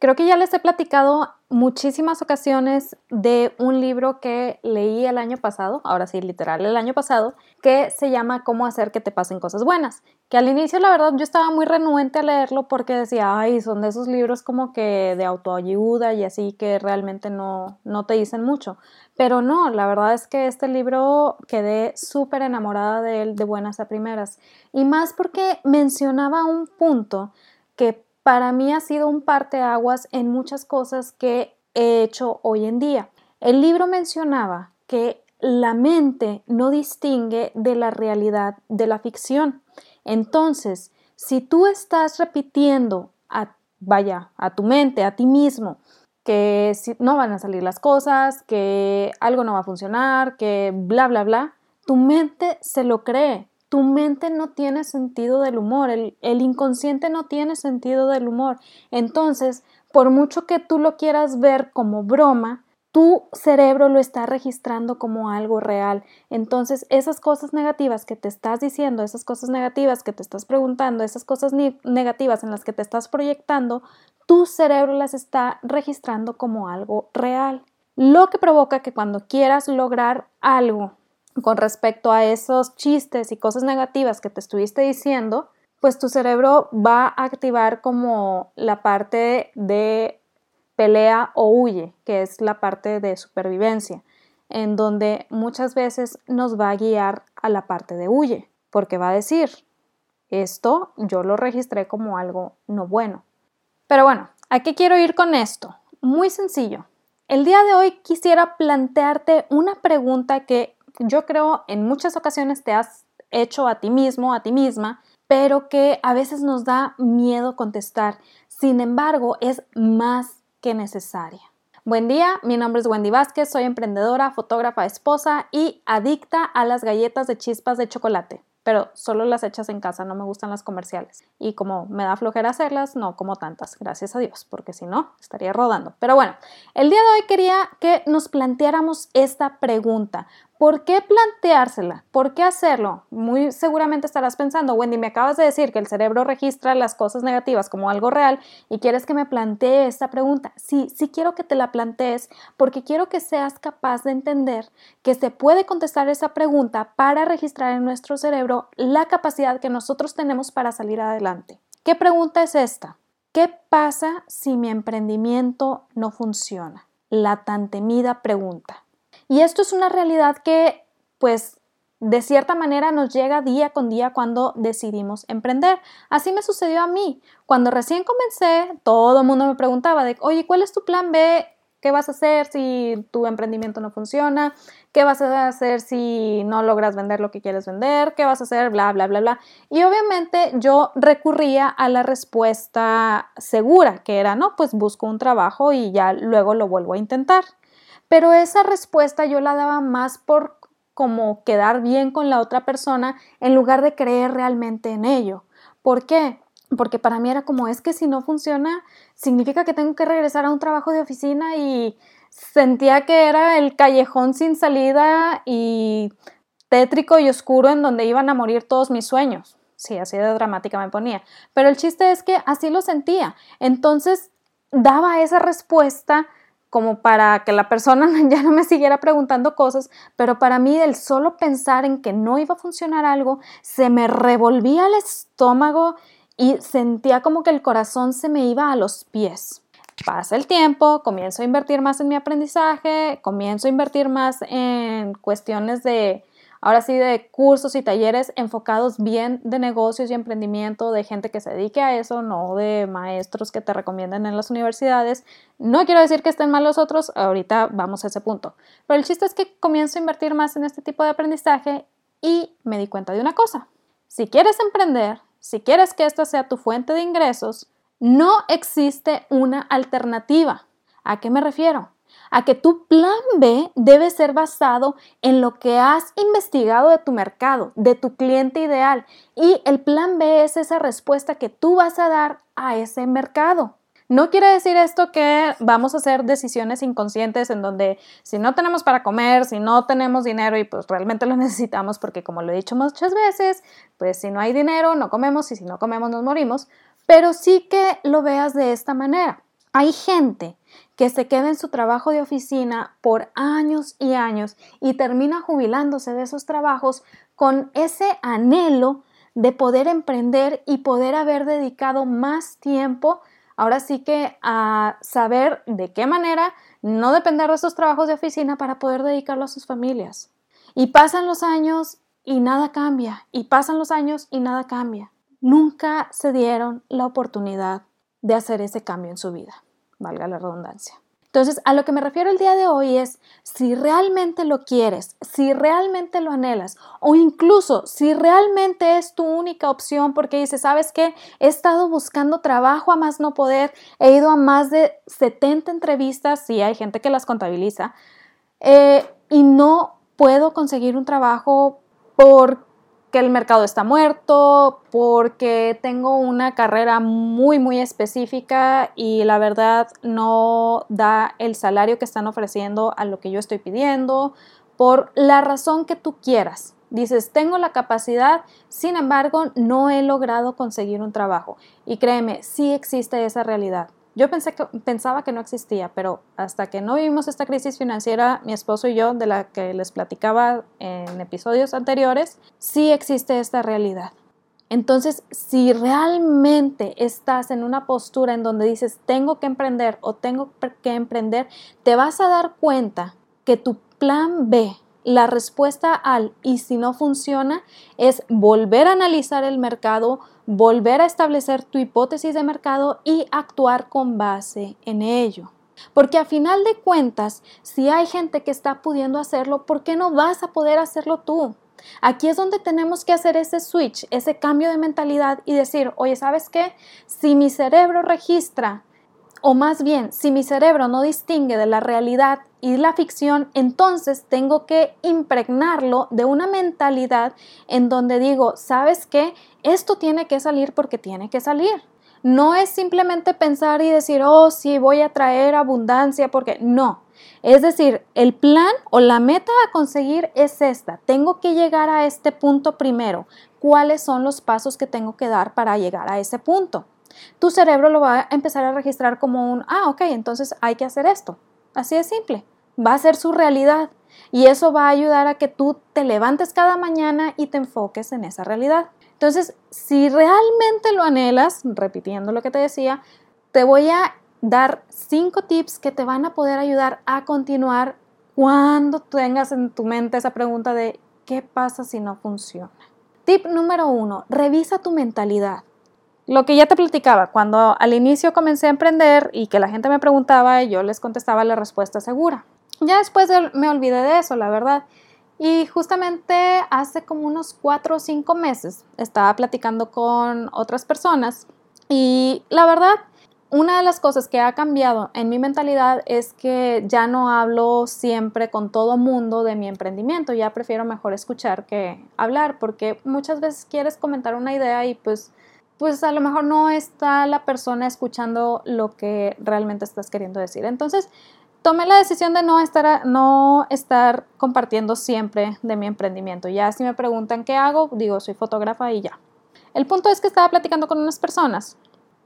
Creo que ya les he platicado muchísimas ocasiones de un libro que leí el año pasado, ahora sí, literal, el año pasado, que se llama Cómo hacer que te pasen cosas buenas. Que al inicio, la verdad, yo estaba muy renuente a leerlo porque decía, ay, son de esos libros como que de autoayuda y así que realmente no, no te dicen mucho. Pero no, la verdad es que este libro quedé súper enamorada de él de buenas a primeras. Y más porque mencionaba un punto que para mí ha sido un parteaguas en muchas cosas que he hecho hoy en día. El libro mencionaba que la mente no distingue de la realidad de la ficción. Entonces, si tú estás repitiendo a, vaya, a tu mente, a ti mismo, que no van a salir las cosas, que algo no va a funcionar, que bla, bla, bla, tu mente se lo cree tu mente no tiene sentido del humor, el, inconsciente no tiene sentido del humor. Entonces, por mucho que tú lo quieras ver como broma, tu cerebro lo está registrando como algo real. Entonces, esas cosas negativas que te estás diciendo, esas cosas negativas que te estás preguntando, esas cosas negativas en las que te estás proyectando, tu cerebro las está registrando como algo real. Lo que provoca que cuando quieras lograr algo con respecto a esos chistes y cosas negativas que te estuviste diciendo, pues tu cerebro va a activar como la parte de pelea o huye, que es la parte de supervivencia, en donde muchas veces nos va a guiar a la parte de huye, porque va a decir, esto yo lo registré como algo no bueno. Pero bueno, ¿a qué quiero ir con esto? Muy sencillo. El día de hoy quisiera plantearte una pregunta que yo creo en muchas ocasiones te has hecho a ti mismo, a ti misma, pero que a veces nos da miedo contestar. Sin embargo, es más que necesaria. Buen día, mi nombre es Wendy Vázquez, soy emprendedora, fotógrafa, esposa y adicta a las galletas de chispas de chocolate pero solo las hechas en casa, no me gustan las comerciales. Y como me da flojera hacerlas, no como tantas, gracias a Dios, porque si no, estaría rodando. Pero bueno, el día de hoy quería que nos planteáramos esta pregunta. ¿Por qué planteársela? ¿Por qué hacerlo? Muy seguramente estarás pensando, Wendy, me acabas de decir que el cerebro registra las cosas negativas como algo real y quieres que me plantee esta pregunta. Sí, sí quiero que te la plantees porque quiero que seas capaz de entender que se puede contestar esa pregunta para registrar en nuestro cerebro la capacidad que nosotros tenemos para salir adelante. ¿Qué pregunta es esta? ¿Qué pasa si mi emprendimiento no funciona? La tan temida pregunta. Y esto es una realidad que, pues, de cierta manera nos llega día con día cuando decidimos emprender. Así me sucedió a mí. Cuando recién comencé, todo el mundo me preguntaba de, oye, ¿cuál es tu plan B? ¿Qué vas a hacer si tu emprendimiento no funciona? ¿Qué vas a hacer si no logras vender lo que quieres vender? ¿Qué vas a hacer? Bla, bla, bla, bla. Y obviamente yo recurría a la respuesta segura, que era, no, pues busco un trabajo y ya luego lo vuelvo a intentar. Pero esa respuesta yo la daba más por como quedar bien con la otra persona en lugar de creer realmente en ello. ¿Por qué? Porque para mí era como, es que si no funciona, significa que tengo que regresar a un trabajo de oficina y sentía que era el callejón sin salida y tétrico y oscuro en donde iban a morir todos mis sueños. Sí, así de dramática me ponía. Pero el chiste es que así lo sentía. Entonces daba esa respuesta como para que la persona ya no me siguiera preguntando cosas, pero para mí el solo pensar en que no iba a funcionar algo, se me revolvía el estómago y sentía como que el corazón se me iba a los pies. Pasa el tiempo, comienzo a invertir más en mi aprendizaje, comienzo a invertir más en cuestiones de ahora sí de cursos y talleres enfocados bien de negocios y emprendimiento, de gente que se dedique a eso, no de maestros que te recomienden en las universidades. No quiero decir que estén mal los otros, ahorita vamos a ese punto. Pero el chiste es que comienzo a invertir más en este tipo de aprendizaje y me di cuenta de una cosa. Si quieres emprender, si quieres que esta sea tu fuente de ingresos, no existe una alternativa. ¿A qué me refiero? A que tu plan B debe ser basado en lo que has investigado de tu mercado, de tu cliente ideal. Y el plan B es esa respuesta que tú vas a dar a ese mercado. No quiere decir esto que vamos a hacer decisiones inconscientes en donde si no tenemos para comer, si no tenemos dinero y pues realmente lo necesitamos porque como lo he dicho muchas veces, pues si no hay dinero no comemos y si no comemos nos morimos, pero sí que lo veas de esta manera. Hay gente que se queda en su trabajo de oficina por años y años y termina jubilándose de esos trabajos con ese anhelo de poder emprender y poder haber dedicado más tiempo, ahora sí que a saber de qué manera no depender de esos trabajos de oficina para poder dedicarlo a sus familias. Y pasan los años y nada cambia, y pasan los años y nada cambia. Nunca se dieron la oportunidad de hacer ese cambio en su vida, valga la redundancia. Entonces, a lo que me refiero el día de hoy es si realmente lo quieres, si realmente lo anhelas o incluso si realmente es tu única opción porque dices, ¿sabes qué? He estado buscando trabajo a más no poder, he ido a más de 70 entrevistas, sí hay gente que las contabiliza, eh, y no puedo conseguir un trabajo por que el mercado está muerto, porque tengo una carrera muy, muy específica y la verdad no da el salario que están ofreciendo a lo que yo estoy pidiendo, por la razón que tú quieras. Dices, tengo la capacidad, sin embargo, no he logrado conseguir un trabajo. Y créeme, sí existe esa realidad. Yo pensaba que no existía, pero hasta que no vivimos esta crisis financiera, mi esposo y yo, de la que les platicaba en episodios anteriores, sí existe esta realidad. Entonces, si realmente estás en una postura en donde dices, tengo que emprender o tengo que emprender, te vas a dar cuenta que tu plan B, la respuesta al y si no funciona, es volver a analizar el mercado, volver a establecer tu hipótesis de mercado y actuar con base en ello. Porque a final de cuentas, si hay gente que está pudiendo hacerlo, ¿por qué no vas a poder hacerlo tú? Aquí es donde tenemos que hacer ese switch, ese cambio de mentalidad y decir, oye, ¿sabes qué? Si mi cerebro registra o más bien, si mi cerebro no distingue de la realidad y la ficción, entonces tengo que impregnarlo de una mentalidad en donde digo, ¿sabes qué? Esto tiene que salir porque tiene que salir. No es simplemente pensar y decir, oh, sí, voy a traer abundancia porque no. Es decir, el plan o la meta a conseguir es esta. Tengo que llegar a este punto primero. ¿Cuáles son los pasos que tengo que dar para llegar a ese punto? Tu cerebro lo va a empezar a registrar como un, ah, ok, entonces hay que hacer esto. Así de simple. Va a ser su realidad. Y eso va a ayudar a que tú te levantes cada mañana y te enfoques en esa realidad. Entonces, si realmente lo anhelas, repitiendo lo que te decía, te voy a dar cinco tips que te van a poder ayudar a continuar cuando tengas en tu mente esa pregunta de ¿qué pasa si no funciona? Tip número uno, revisa tu mentalidad. Lo que ya te platicaba, cuando al inicio comencé a emprender y que la gente me preguntaba, yo les contestaba la respuesta segura. Ya después me olvidé de eso, la verdad. Y justamente hace como unos cuatro o cinco meses estaba platicando con otras personas y la verdad, una de las cosas que ha cambiado en mi mentalidad es que ya no hablo siempre con todo mundo de mi emprendimiento, ya prefiero mejor escuchar que hablar porque muchas veces quieres comentar una idea y pues pues a lo mejor no está la persona escuchando lo que realmente estás queriendo decir. Entonces, tomé la decisión de no estar, no estar compartiendo siempre de mi emprendimiento. Ya si me preguntan qué hago, digo, soy fotógrafa y ya. El punto es que estaba platicando con unas personas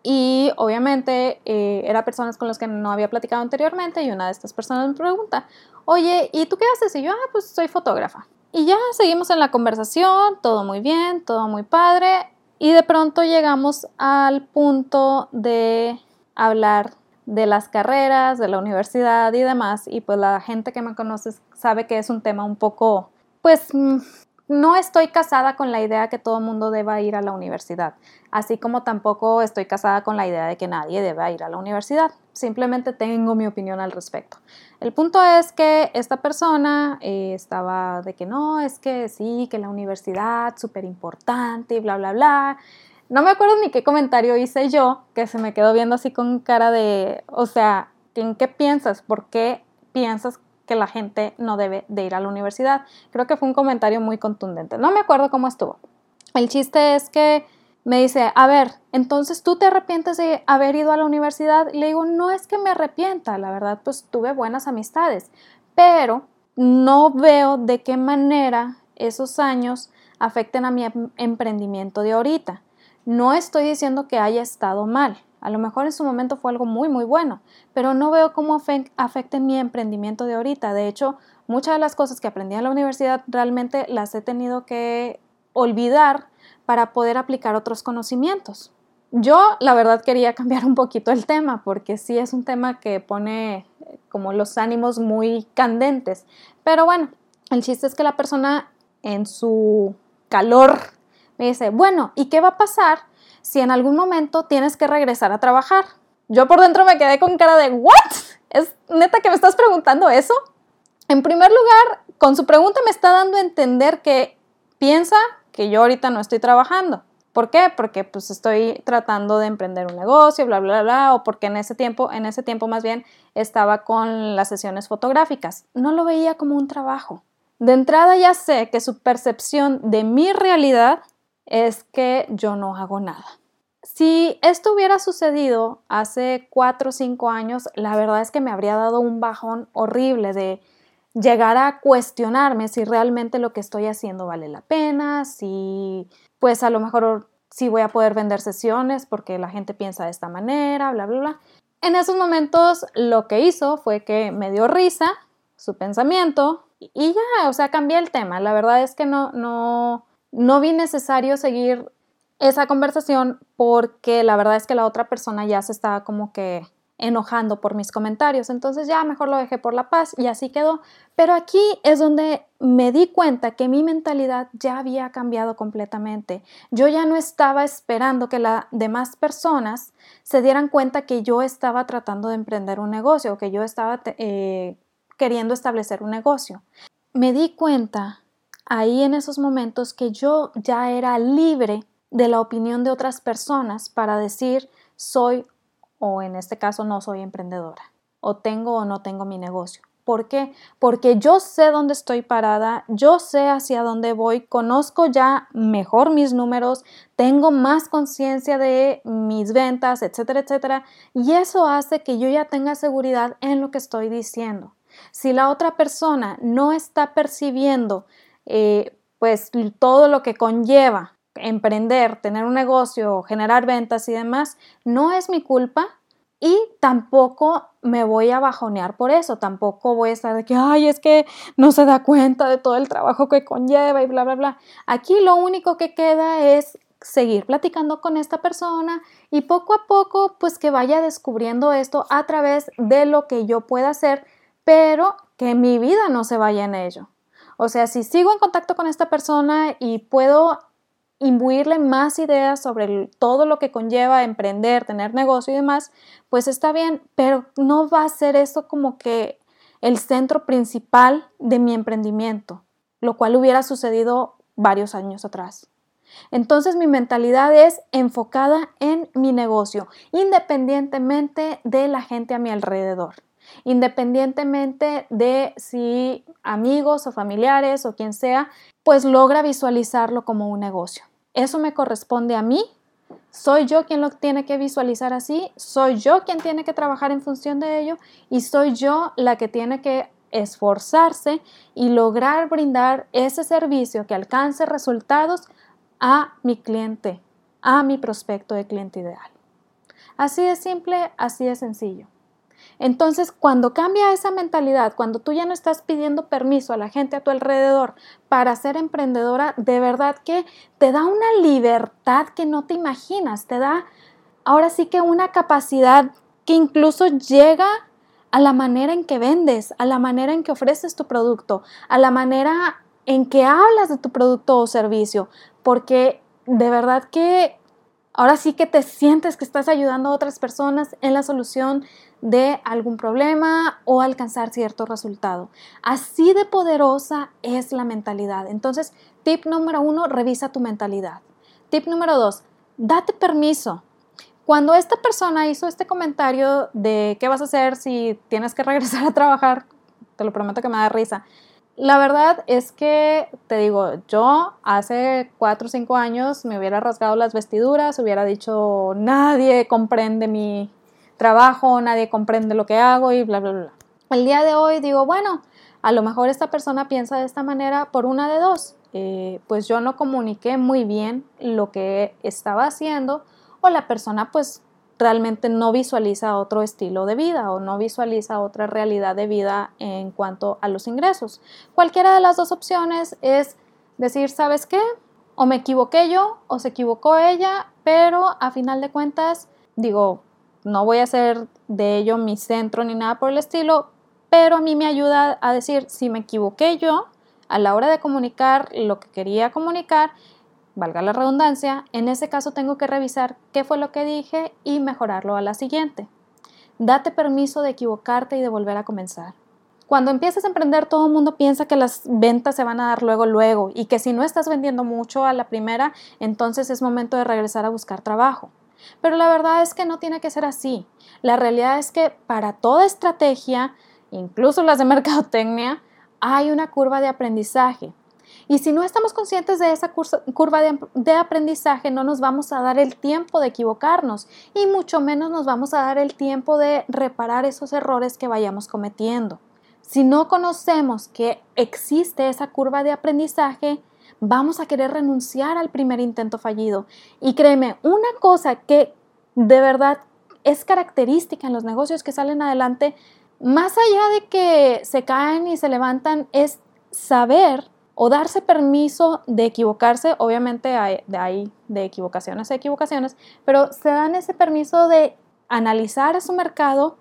y obviamente eh, eran personas con las que no había platicado anteriormente y una de estas personas me pregunta, oye, ¿y tú qué haces? Y yo, ah, pues soy fotógrafa. Y ya seguimos en la conversación, todo muy bien, todo muy padre. Y de pronto llegamos al punto de hablar de las carreras, de la universidad y demás. Y pues la gente que me conoce sabe que es un tema un poco, pues mm, no estoy casada con la idea que todo el mundo deba ir a la universidad, así como tampoco estoy casada con la idea de que nadie deba ir a la universidad. Simplemente tengo mi opinión al respecto. El punto es que esta persona eh, estaba de que no, es que sí, que la universidad, súper importante y bla, bla, bla. No me acuerdo ni qué comentario hice yo, que se me quedó viendo así con cara de, o sea, ¿en qué piensas? ¿Por qué piensas que la gente no debe de ir a la universidad. Creo que fue un comentario muy contundente. No me acuerdo cómo estuvo. El chiste es que me dice, a ver, entonces tú te arrepientes de haber ido a la universidad. Le digo, no es que me arrepienta, la verdad, pues tuve buenas amistades, pero no veo de qué manera esos años afecten a mi em-, emprendimiento de ahorita. No estoy diciendo que haya estado mal, A lo mejor en su momento fue algo muy, muy bueno, pero no veo cómo afecte mi emprendimiento de ahorita. De hecho, muchas de las cosas que aprendí en la universidad realmente las he tenido que olvidar para poder aplicar otros conocimientos. Yo, la verdad, quería cambiar un poquito el tema porque sí es un tema que pone eh, como los ánimos muy candentes. Pero bueno, el chiste es que la persona en su calor me dice, bueno, ¿y qué va a pasar si en algún momento tienes que regresar a trabajar? Yo por dentro me quedé con cara de, ¿what? ¿Es neta que me estás preguntando eso? En primer lugar, con su pregunta me está dando a entender que piensa que yo ahorita no estoy trabajando. ¿Por qué? Porque pues estoy tratando de emprender un negocio, bla, bla, bla, o porque en ese tiempo, en ese tiempo más bien estaba con las sesiones fotográficas. No lo veía como un trabajo. De entrada ya sé que su percepción de mi realidad es que yo no hago nada. Si esto hubiera sucedido hace cuatro o cinco años, la verdad es que me habría dado un bajón horrible de llegar a cuestionarme si realmente lo que estoy haciendo vale la pena, si pues a lo mejor sí voy a poder vender sesiones porque la gente piensa de esta manera, bla, bla, bla. En esos momentos lo que hizo fue que me dio risa su pensamiento y ya, o sea, cambié el tema. La verdad es que no, no, no vi necesario seguir esa conversación porque la verdad es que la otra persona ya se estaba como que enojando por mis comentarios. Entonces ya mejor lo dejé por la paz y así quedó. Pero aquí es donde me di cuenta que mi mentalidad ya había cambiado completamente. Yo ya no estaba esperando que las demás personas se dieran cuenta que yo estaba tratando de emprender un negocio, que yo estaba eh, queriendo establecer un negocio. Me di cuenta ahí en esos momentos que yo ya era libre de la opinión de otras personas para decir soy o en este caso no soy emprendedora, o tengo o no tengo mi negocio. ¿Por qué? Porque yo sé dónde estoy parada, yo sé hacia dónde voy, conozco ya mejor mis números, tengo más conciencia de mis ventas, etcétera, etcétera. Y eso hace que yo ya tenga seguridad en lo que estoy diciendo. Si la otra persona no está percibiendo eh, pues todo lo que conlleva emprender, tener un negocio, generar ventas y demás, no es mi culpa y tampoco me voy a bajonear por eso, tampoco voy a estar de que, ay, es que no se da cuenta de todo el trabajo que conlleva y bla, bla, bla. Aquí lo único que queda es seguir platicando con esta persona y poco a poco pues que vaya descubriendo esto a través de lo que yo pueda hacer, pero que mi vida no se vaya en ello. O sea, si sigo en contacto con esta persona y puedo imbuirle más ideas sobre todo lo que conlleva emprender, tener negocio y demás, pues está bien, pero no va a ser eso como que el centro principal de mi emprendimiento, lo cual hubiera sucedido varios años atrás. Entonces mi mentalidad es enfocada en mi negocio, independientemente de la gente a mi alrededor, independientemente de si amigos o familiares o quien sea, pues logra visualizarlo como un negocio. Eso me corresponde a mí. Soy yo quien lo tiene que visualizar así, soy yo quien tiene que trabajar en función de ello y soy yo la que tiene que esforzarse y lograr brindar ese servicio que alcance resultados a mi cliente, a mi prospecto de cliente ideal. Así de simple, así de sencillo. Entonces, cuando cambia esa mentalidad, cuando tú ya no estás pidiendo permiso a la gente a tu alrededor para ser emprendedora, de verdad que te da una libertad que no te imaginas, te da ahora sí que una capacidad que incluso llega a la manera en que vendes, a la manera en que ofreces tu producto, a la manera en que hablas de tu producto o servicio, porque de verdad que ahora sí que te sientes que estás ayudando a otras personas en la solución de algún problema o alcanzar cierto resultado. Así de poderosa es la mentalidad. Entonces, tip número uno, revisa tu mentalidad. Tip número dos, date permiso. Cuando esta persona hizo este comentario de qué vas a hacer si tienes que regresar a trabajar, te lo prometo que me da risa. La verdad es que, te digo, yo hace cuatro o cinco años me hubiera rasgado las vestiduras, hubiera dicho, nadie comprende mi, trabajo, nadie comprende lo que hago y bla, bla, bla. El día de hoy digo, bueno, a lo mejor esta persona piensa de esta manera por una de dos. Eh, pues yo no comuniqué muy bien lo que estaba haciendo o la persona pues realmente no visualiza otro estilo de vida o no visualiza otra realidad de vida en cuanto a los ingresos. Cualquiera de las dos opciones es decir, ¿sabes qué? O me equivoqué yo o se equivocó ella, pero a final de cuentas, digo, no voy a hacer de ello mi centro ni nada por el estilo, pero a mí me ayuda a decir si me equivoqué yo a la hora de comunicar lo que quería comunicar, valga la redundancia, en ese caso tengo que revisar qué fue lo que dije y mejorarlo a la siguiente. Date permiso de equivocarte y de volver a comenzar. Cuando empiezas a emprender, todo el mundo piensa que las ventas se van a dar luego, luego, y que si no estás vendiendo mucho a la primera, entonces es momento de regresar a buscar trabajo. Pero la verdad es que no tiene que ser así. La realidad es que para toda estrategia, incluso las de mercadotecnia, hay una curva de aprendizaje. Y si no estamos conscientes de esa curva de, aprendizaje, no nos vamos a dar el tiempo de equivocarnos y mucho menos nos vamos a dar el tiempo de reparar esos errores que vayamos cometiendo. Si no conocemos que existe esa curva de aprendizaje, vamos a querer renunciar al primer intento fallido. Y créeme, una cosa que de verdad es característica en los negocios que salen adelante, más allá de que se caen y se levantan, es saber o darse permiso de equivocarse, obviamente hay, de ahí de equivocaciones a equivocaciones, pero se dan ese permiso de analizar su mercado,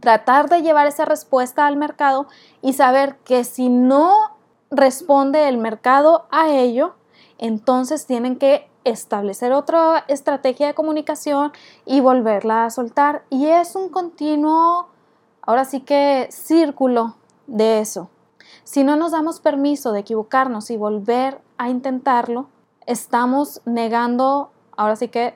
tratar de llevar esa respuesta al mercado y saber que si no responde el mercado a ello, entonces tienen que establecer otra estrategia de comunicación y volverla a soltar. Y es un continuo, ahora sí que círculo de eso. Si no nos damos permiso de equivocarnos y volver a intentarlo, estamos negando, ahora sí que,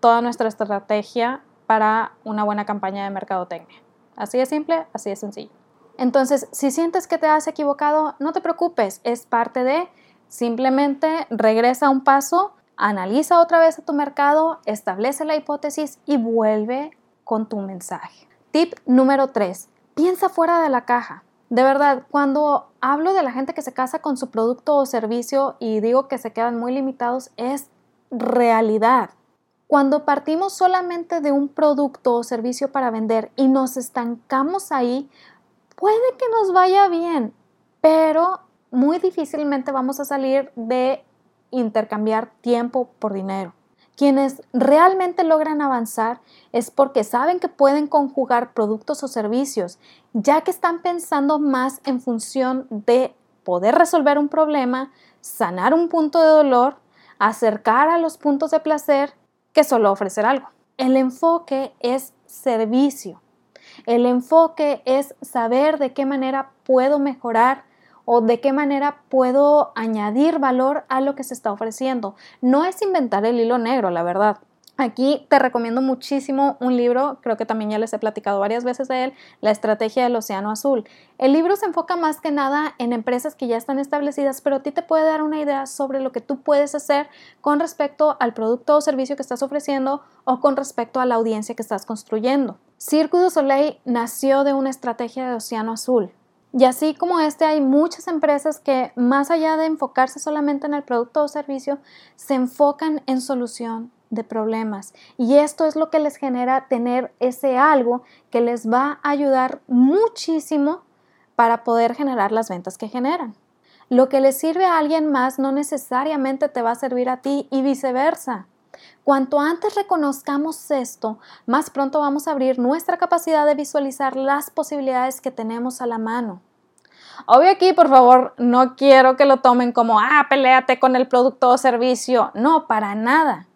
toda nuestra estrategia para una buena campaña de mercadotecnia. Así de simple, así de sencillo. Entonces, si sientes que te has equivocado, no te preocupes, es parte de simplemente regresa un paso, analiza otra vez a tu mercado, establece la hipótesis y vuelve con tu mensaje. Tip número 3. Piensa fuera de la caja. De verdad, cuando hablo de la gente que se casa con su producto o servicio y digo que se quedan muy limitados, es realidad. Cuando partimos solamente de un producto o servicio para vender y nos estancamos ahí, puede que nos vaya bien, pero muy difícilmente vamos a salir de intercambiar tiempo por dinero. Quienes realmente logran avanzar es porque saben que pueden conjugar productos o servicios, ya que están pensando más en función de poder resolver un problema, sanar un punto de dolor, acercar a los puntos de placer que solo ofrecer algo. El enfoque es servicio. El enfoque es saber de qué manera puedo mejorar o de qué manera puedo añadir valor a lo que se está ofreciendo. No es inventar el hilo negro, la verdad. Aquí te recomiendo muchísimo un libro, creo que también ya les he platicado varias veces de él, La Estrategia del Océano Azul. El libro se enfoca más que nada en empresas que ya están establecidas, pero a ti te puede dar una idea sobre lo que tú puedes hacer con respecto al producto o servicio que estás ofreciendo o con respecto a la audiencia que estás construyendo. Cirque du Soleil nació de una estrategia de Océano Azul. Y así como este, hay muchas empresas que más allá de enfocarse solamente en el producto o servicio, se enfocan en solución de problemas. Y esto es lo que les genera tener ese algo que les va a ayudar muchísimo para poder generar las ventas que generan. Lo que le sirve a alguien más no necesariamente te va a servir a ti y viceversa. Cuanto antes reconozcamos esto, más pronto vamos a abrir nuestra capacidad de visualizar las posibilidades que tenemos a la mano. Obvio aquí, por favor, no quiero que lo tomen como, ah, peleate con el producto o servicio. No, para nada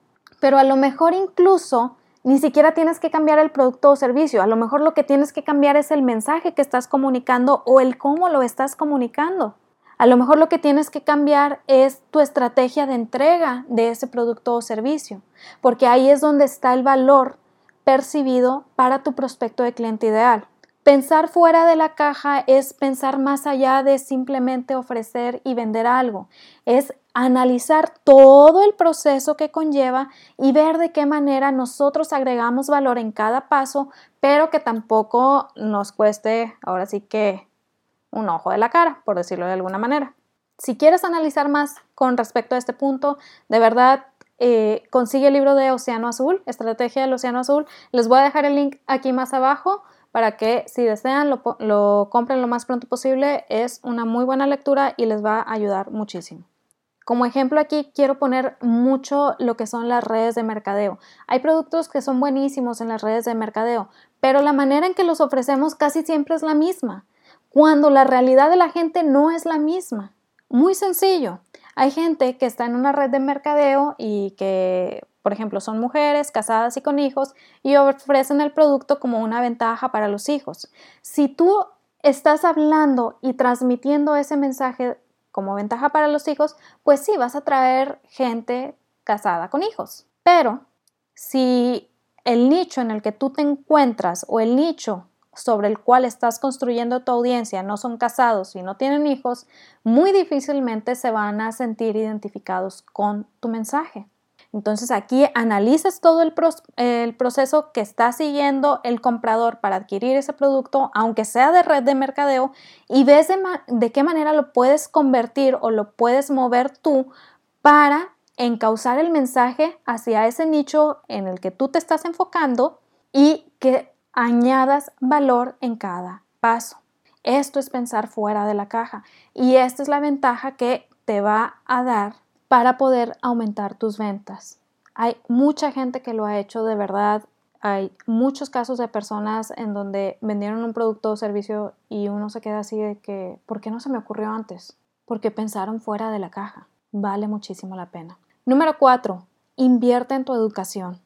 pero a lo mejor incluso ni siquiera tienes que cambiar el producto o servicio, a lo mejor lo que tienes que cambiar es el mensaje que estás comunicando o el cómo lo estás comunicando. A lo mejor lo que tienes que cambiar es tu estrategia de entrega de ese producto o servicio, porque ahí es donde está el valor percibido para tu prospecto de cliente ideal. Pensar fuera de la caja es pensar más allá de simplemente ofrecer y vender algo. Es analizar todo el proceso que conlleva y ver de qué manera nosotros agregamos valor en cada paso, pero que tampoco nos cueste, ahora sí que, un ojo de la cara, por decirlo de alguna manera. Si quieres analizar más con respecto a este punto, de verdad eh, consigue el libro de Océano Azul, Estrategia del Océano Azul. Les voy a dejar el link aquí más abajo para que si desean lo, lo compren lo más pronto posible. Es una muy buena lectura y les va a ayudar muchísimo. Como ejemplo aquí quiero poner mucho lo que son las redes de mercadeo. Hay productos que son buenísimos en las redes de mercadeo, pero la manera en que los ofrecemos casi siempre es la misma, cuando la realidad de la gente no es la misma. Muy sencillo. Hay gente que está en una red de mercadeo y que, por ejemplo, son mujeres casadas y con hijos y ofrecen el producto como una ventaja para los hijos. Si tú estás hablando y transmitiendo ese mensaje como ventaja para los hijos, pues sí, vas a traer gente casada con hijos. Pero si el nicho en el que tú te encuentras o el nicho sobre el cual estás construyendo tu audiencia no son casados y no tienen hijos, muy difícilmente se van a sentir identificados con tu mensaje. Entonces aquí analizas todo el, proceso que está siguiendo el comprador para adquirir ese producto, aunque sea de red de mercadeo, y ves de, qué manera lo puedes convertir o lo puedes mover tú para encauzar el mensaje hacia ese nicho en el que tú te estás enfocando y que añadas valor en cada paso. Esto es pensar fuera de la caja y esta es la ventaja que te va a dar para poder aumentar tus ventas. Hay mucha gente que lo ha hecho de verdad. Hay muchos casos de personas en donde vendieron un producto o servicio y uno se queda así de que, ¿por qué no se me ocurrió antes? Porque pensaron fuera de la caja. Vale muchísimo la pena. Número cuatro, invierte en tu educación.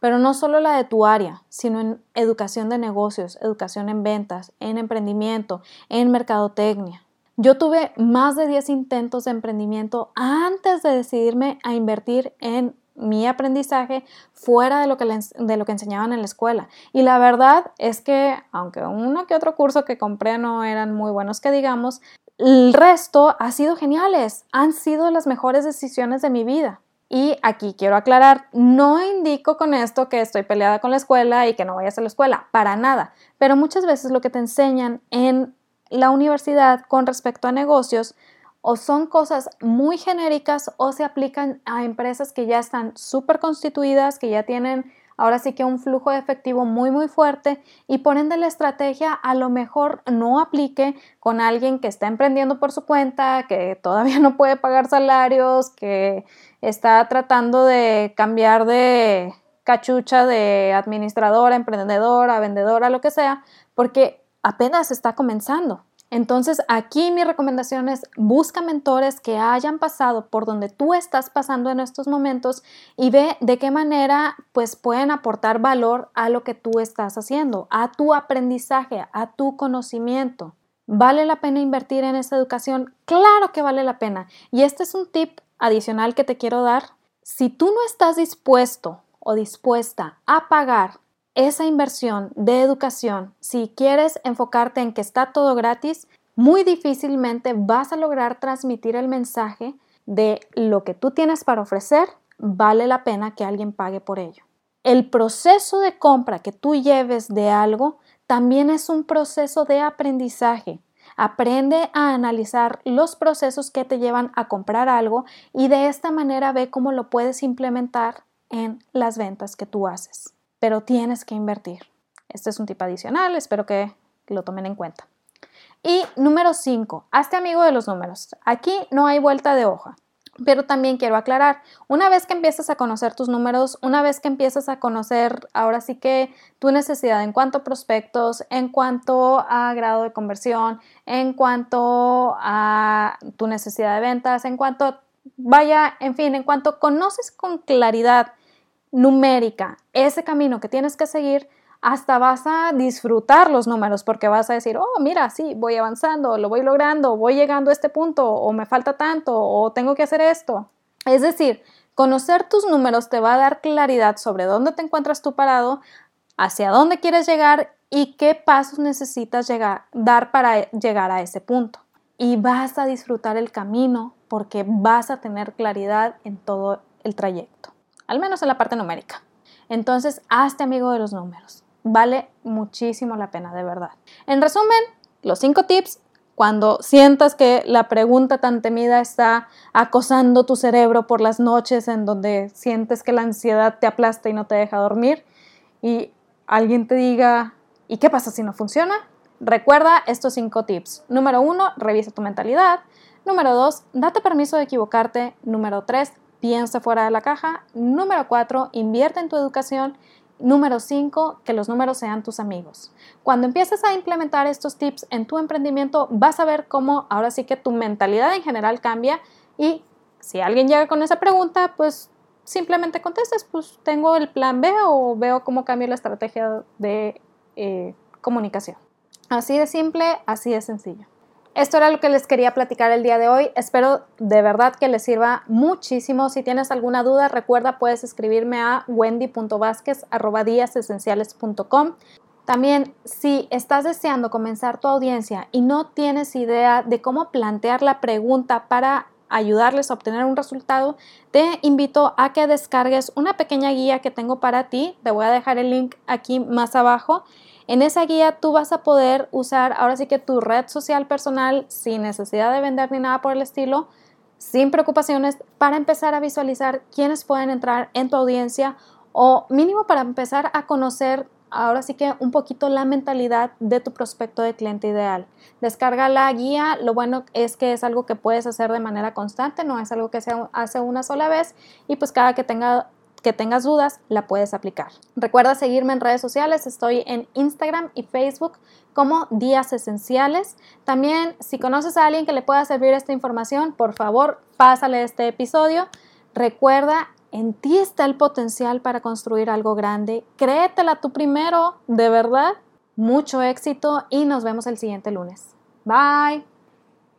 Pero no solo la de tu área, sino en educación de negocios, educación en ventas, en emprendimiento, en mercadotecnia. Yo tuve más de 10 intentos de emprendimiento antes de decidirme a invertir en mi aprendizaje fuera de lo, que de lo que enseñaban en la escuela. Y la verdad es que, aunque uno que otro curso que compré no eran muy buenos que digamos, el resto ha sido geniales, han sido las mejores decisiones de mi vida. Y aquí quiero aclarar, no indico con esto que estoy peleada con la escuela y que no vayas a la escuela, para nada, pero muchas veces lo que te enseñan en la universidad con respecto a negocios o son cosas muy genéricas o se aplican a empresas que ya están súper constituidas, que ya tienen ahora sí que un flujo de efectivo muy muy fuerte y por ende la estrategia a lo mejor no aplique con alguien que está emprendiendo por su cuenta, que todavía no puede pagar salarios, que está tratando de cambiar de cachucha de administradora, emprendedora, vendedora, lo que sea, porque apenas está comenzando. Entonces, aquí mi recomendación es busca mentores que hayan pasado por donde tú estás pasando en estos momentos y ve de qué manera pues pueden aportar valor a lo que tú estás haciendo, a tu aprendizaje, a tu conocimiento. ¿Vale la pena invertir en esa educación? Claro que vale la pena. Y este es un tip adicional que te quiero dar. Si tú no estás dispuesto o dispuesta a pagar esa inversión de educación, si quieres enfocarte en que está todo gratis, muy difícilmente vas a lograr transmitir el mensaje de lo que tú tienes para ofrecer, vale la pena que alguien pague por ello. El proceso de compra que tú lleves de algo también es un proceso de aprendizaje. Aprende a analizar los procesos que te llevan a comprar algo y de esta manera ve cómo lo puedes implementar en las ventas que tú haces pero tienes que invertir. Este es un tip adicional, espero que lo tomen en cuenta. Y número 5, hazte amigo de los números. Aquí no hay vuelta de hoja. Pero también quiero aclarar, una vez que empiezas a conocer tus números, una vez que empiezas a conocer ahora sí que tu necesidad en cuanto a prospectos, en cuanto a grado de conversión, en cuanto a tu necesidad de ventas, en cuanto, vaya, en fin, en cuanto conoces con claridad numérica ese camino que tienes que seguir, hasta vas a disfrutar los números porque vas a decir, oh, mira, sí, voy avanzando, lo voy logrando, voy llegando a este punto, o me falta tanto, o tengo que hacer esto. Es decir, conocer tus números te va a dar claridad sobre dónde te encuentras tú parado, hacia dónde quieres llegar y qué pasos necesitas llegar, dar para llegar a ese punto. Y vas a disfrutar el camino porque vas a tener claridad en todo el trayecto al menos en la parte numérica. Entonces, hazte amigo de los números. Vale muchísimo la pena, de verdad. En resumen, los cinco tips, cuando sientas que la pregunta tan temida está acosando tu cerebro por las noches en donde sientes que la ansiedad te aplasta y no te deja dormir y alguien te diga, ¿y qué pasa si no funciona? Recuerda estos cinco tips. Número uno, revisa tu mentalidad. Número dos, date permiso de equivocarte. Número tres, piensa fuera de la caja. Número cuatro, invierte en tu educación. Número 5, que los números sean tus amigos. Cuando empieces a implementar estos tips en tu emprendimiento, vas a ver cómo ahora sí que tu mentalidad en general cambia y si alguien llega con esa pregunta, pues simplemente contestes, pues tengo el plan B o veo cómo cambio la estrategia de eh, comunicación. Así de simple, así de sencillo. Esto era lo que les quería platicar el día de hoy. Espero de verdad que les sirva muchísimo. Si tienes alguna duda, recuerda, puedes escribirme a wendy.vásquez.com. También, si estás deseando comenzar tu audiencia y no tienes idea de cómo plantear la pregunta para ayudarles a obtener un resultado, te invito a que descargues una pequeña guía que tengo para ti. Te voy a dejar el link aquí más abajo en esa guía tú vas a poder usar ahora sí que tu red social personal sin necesidad de vender ni nada por el estilo, sin preocupaciones, para empezar a visualizar quiénes pueden entrar en tu audiencia o mínimo para empezar a conocer ahora sí que un poquito la mentalidad de tu prospecto de cliente ideal. Descarga la guía, lo bueno es que es algo que puedes hacer de manera constante, no es algo que se hace una sola vez y pues cada que tenga que tengas dudas, la puedes aplicar. Recuerda seguirme en redes sociales, estoy en Instagram y Facebook como Días Esenciales. También, si conoces a alguien que le pueda servir esta información, por favor, pásale este episodio. Recuerda, en ti está el potencial para construir algo grande. Créetela tú primero, de verdad. Mucho éxito y nos vemos el siguiente lunes. Bye.